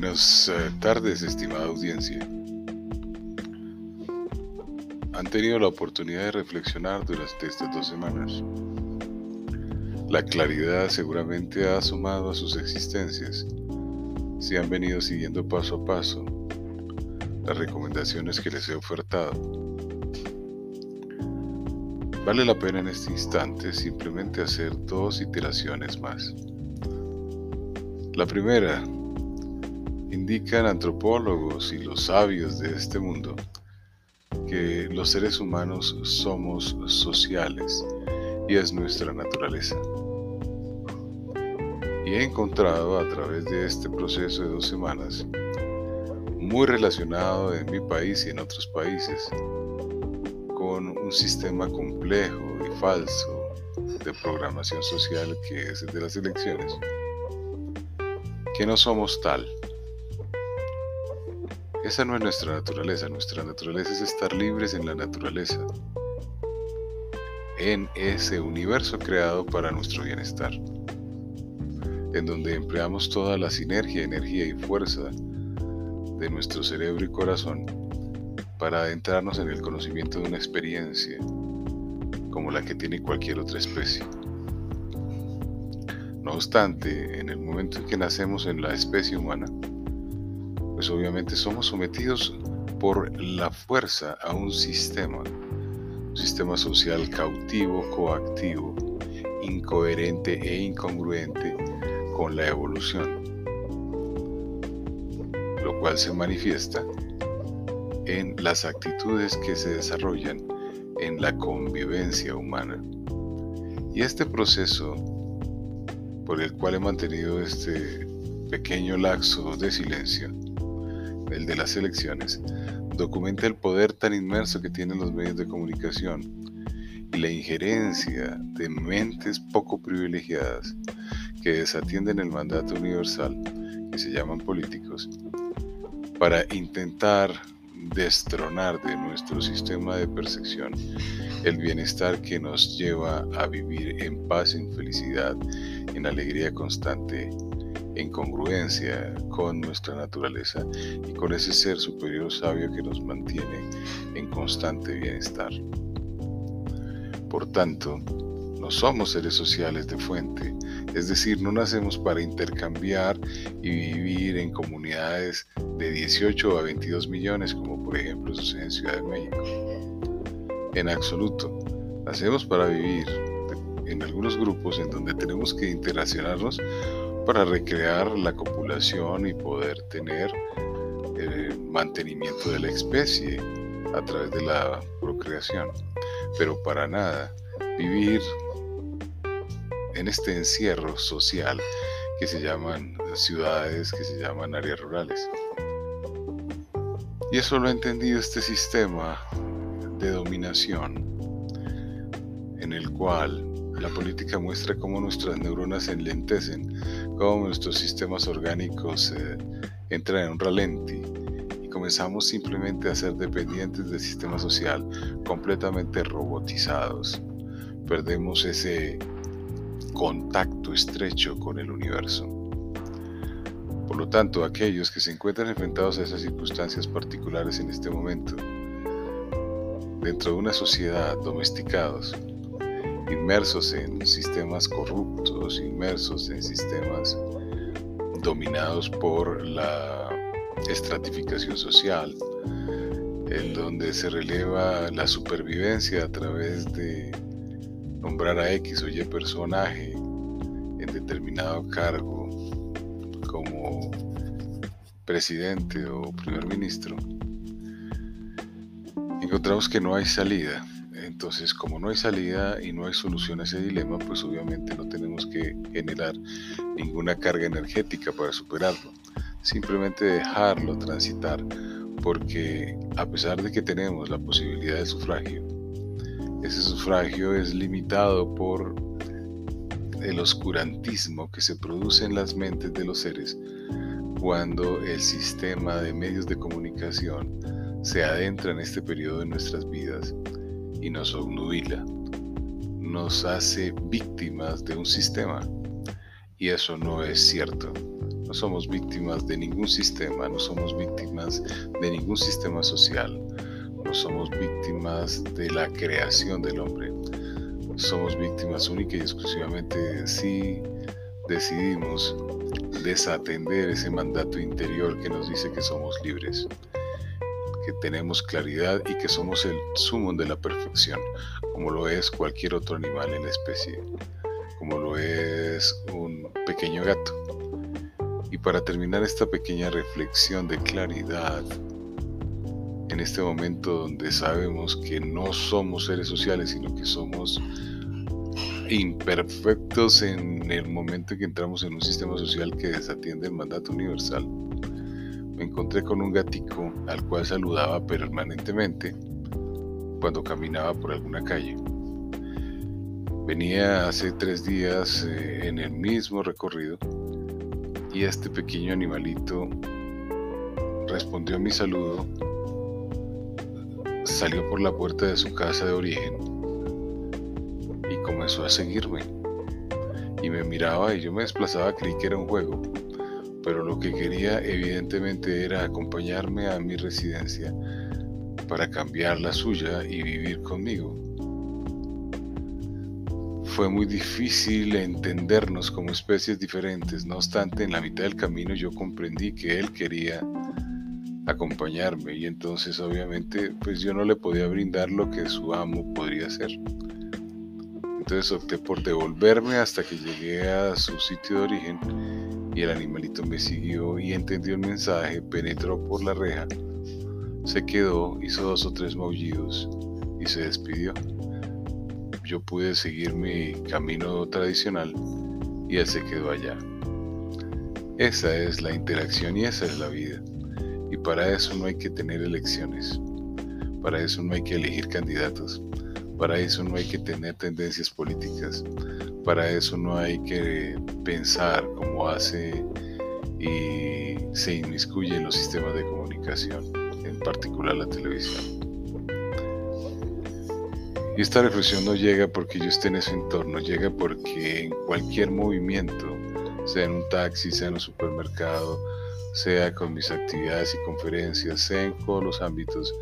Buenas eh, tardes, estimada audiencia. Han tenido la oportunidad de reflexionar durante estas dos semanas. La claridad seguramente ha sumado a sus existencias si han venido siguiendo paso a paso las recomendaciones que les he ofertado. Vale la pena en este instante simplemente hacer dos iteraciones más. La primera, indican antropólogos y los sabios de este mundo que los seres humanos somos sociales y es nuestra naturaleza. Y he encontrado a través de este proceso de dos semanas, muy relacionado en mi país y en otros países, con un sistema complejo y falso de programación social que es el de las elecciones, que no somos tal esa no es nuestra naturaleza, nuestra naturaleza es estar libres en la naturaleza, en ese universo creado para nuestro bienestar, en donde empleamos toda la sinergia, energía y fuerza de nuestro cerebro y corazón para adentrarnos en el conocimiento de una experiencia como la que tiene cualquier otra especie. No obstante, en el momento en que nacemos en la especie humana, pues obviamente somos sometidos por la fuerza a un sistema, un sistema social cautivo, coactivo, incoherente e incongruente con la evolución, lo cual se manifiesta en las actitudes que se desarrollan en la convivencia humana. Y este proceso por el cual he mantenido este pequeño laxo de silencio el de las elecciones, documenta el poder tan inmerso que tienen los medios de comunicación y la injerencia de mentes poco privilegiadas que desatienden el mandato universal, que se llaman políticos, para intentar destronar de nuestro sistema de percepción el bienestar que nos lleva a vivir en paz, en felicidad, en alegría constante en congruencia con nuestra naturaleza y con ese ser superior sabio que nos mantiene en constante bienestar. Por tanto, no somos seres sociales de fuente, es decir, no nacemos para intercambiar y vivir en comunidades de 18 a 22 millones, como por ejemplo sucede en Ciudad de México. En absoluto, nacemos para vivir en algunos grupos en donde tenemos que interaccionarnos para recrear la copulación y poder tener el eh, mantenimiento de la especie a través de la procreación. Pero para nada vivir en este encierro social que se llaman ciudades, que se llaman áreas rurales. Y eso lo ha entendido este sistema de dominación en el cual la política muestra cómo nuestras neuronas se enlentecen, cómo nuestros sistemas orgánicos eh, entran en un ralenti y comenzamos simplemente a ser dependientes del sistema social, completamente robotizados. Perdemos ese contacto estrecho con el universo. Por lo tanto, aquellos que se encuentran enfrentados a esas circunstancias particulares en este momento, dentro de una sociedad domesticados, inmersos en sistemas corruptos, inmersos en sistemas dominados por la estratificación social, en donde se releva la supervivencia a través de nombrar a X o Y personaje en determinado cargo como presidente o primer ministro, encontramos que no hay salida entonces, como no hay salida y no hay solución a ese dilema, pues obviamente no tenemos que generar ninguna carga energética para superarlo. Simplemente dejarlo transitar, porque a pesar de que tenemos la posibilidad de sufragio, ese sufragio es limitado por el oscurantismo que se produce en las mentes de los seres cuando el sistema de medios de comunicación se adentra en este periodo de nuestras vidas y nos obnubila, nos hace víctimas de un sistema. Y eso no es cierto. No somos víctimas de ningún sistema, no somos víctimas de ningún sistema social, no somos víctimas de la creación del hombre. Somos víctimas única y exclusivamente si decidimos desatender ese mandato interior que nos dice que somos libres, que tenemos claridad y que somos el sumo de la perfección, como lo es cualquier otro animal en la especie, como lo es un pequeño gato. Y para terminar esta pequeña reflexión de claridad, en este momento donde sabemos que no somos seres sociales, sino que somos imperfectos en el momento en que entramos en un sistema social que desatiende el mandato universal. Me encontré con un gatico al cual saludaba permanentemente cuando caminaba por alguna calle. Venía hace tres días eh, en el mismo recorrido y este pequeño animalito respondió a mi saludo, salió por la puerta de su casa de origen comenzó a seguirme. Y me miraba y yo me desplazaba, creí que era un juego. Pero lo que quería evidentemente era acompañarme a mi residencia para cambiar la suya y vivir conmigo. Fue muy difícil entendernos como especies diferentes, no obstante en la mitad del camino yo comprendí que él quería acompañarme y entonces obviamente pues yo no le podía brindar lo que su amo podría hacer. Entonces opté por devolverme hasta que llegué a su sitio de origen y el animalito me siguió y entendió el mensaje, penetró por la reja, se quedó, hizo dos o tres maullidos y se despidió. Yo pude seguir mi camino tradicional y él se quedó allá. Esa es la interacción y esa es la vida. Y para eso no hay que tener elecciones. Para eso no hay que elegir candidatos. Para eso no hay que tener tendencias políticas. Para eso no hay que pensar como hace y se inmiscuye en los sistemas de comunicación, en particular la televisión. Y esta reflexión no llega porque yo esté en ese entorno, llega porque en cualquier movimiento, sea en un taxi, sea en un supermercado, sea con mis actividades y conferencias, sea en todos los ámbitos,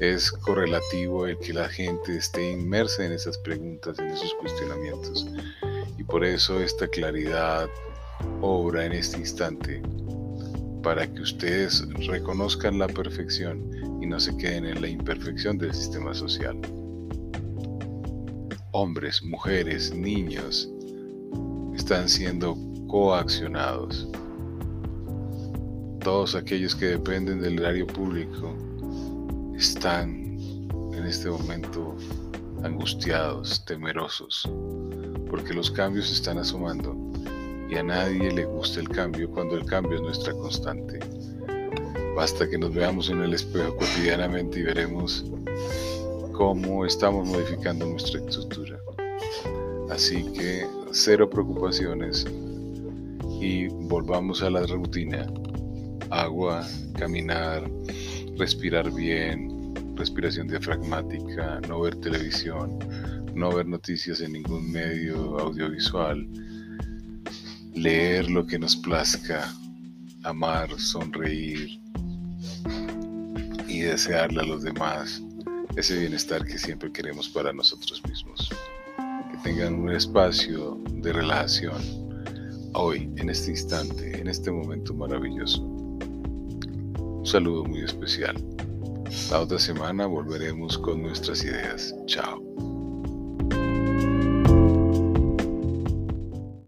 es correlativo el que la gente esté inmersa en esas preguntas, en esos cuestionamientos. Y por eso esta claridad obra en este instante, para que ustedes reconozcan la perfección y no se queden en la imperfección del sistema social. Hombres, mujeres, niños están siendo coaccionados. Todos aquellos que dependen del erario público están en este momento angustiados, temerosos, porque los cambios están asomando y a nadie le gusta el cambio cuando el cambio es nuestra constante. Basta que nos veamos en el espejo cotidianamente y veremos cómo estamos modificando nuestra estructura. Así que cero preocupaciones y volvamos a la rutina. Agua, caminar, respirar bien, respiración diafragmática, no ver televisión, no ver noticias en ningún medio audiovisual, leer lo que nos plazca, amar, sonreír y desearle a los demás ese bienestar que siempre queremos para nosotros mismos. Que tengan un espacio de relajación hoy, en este instante, en este momento maravilloso saludo muy especial. La otra semana volveremos con nuestras ideas. Chao.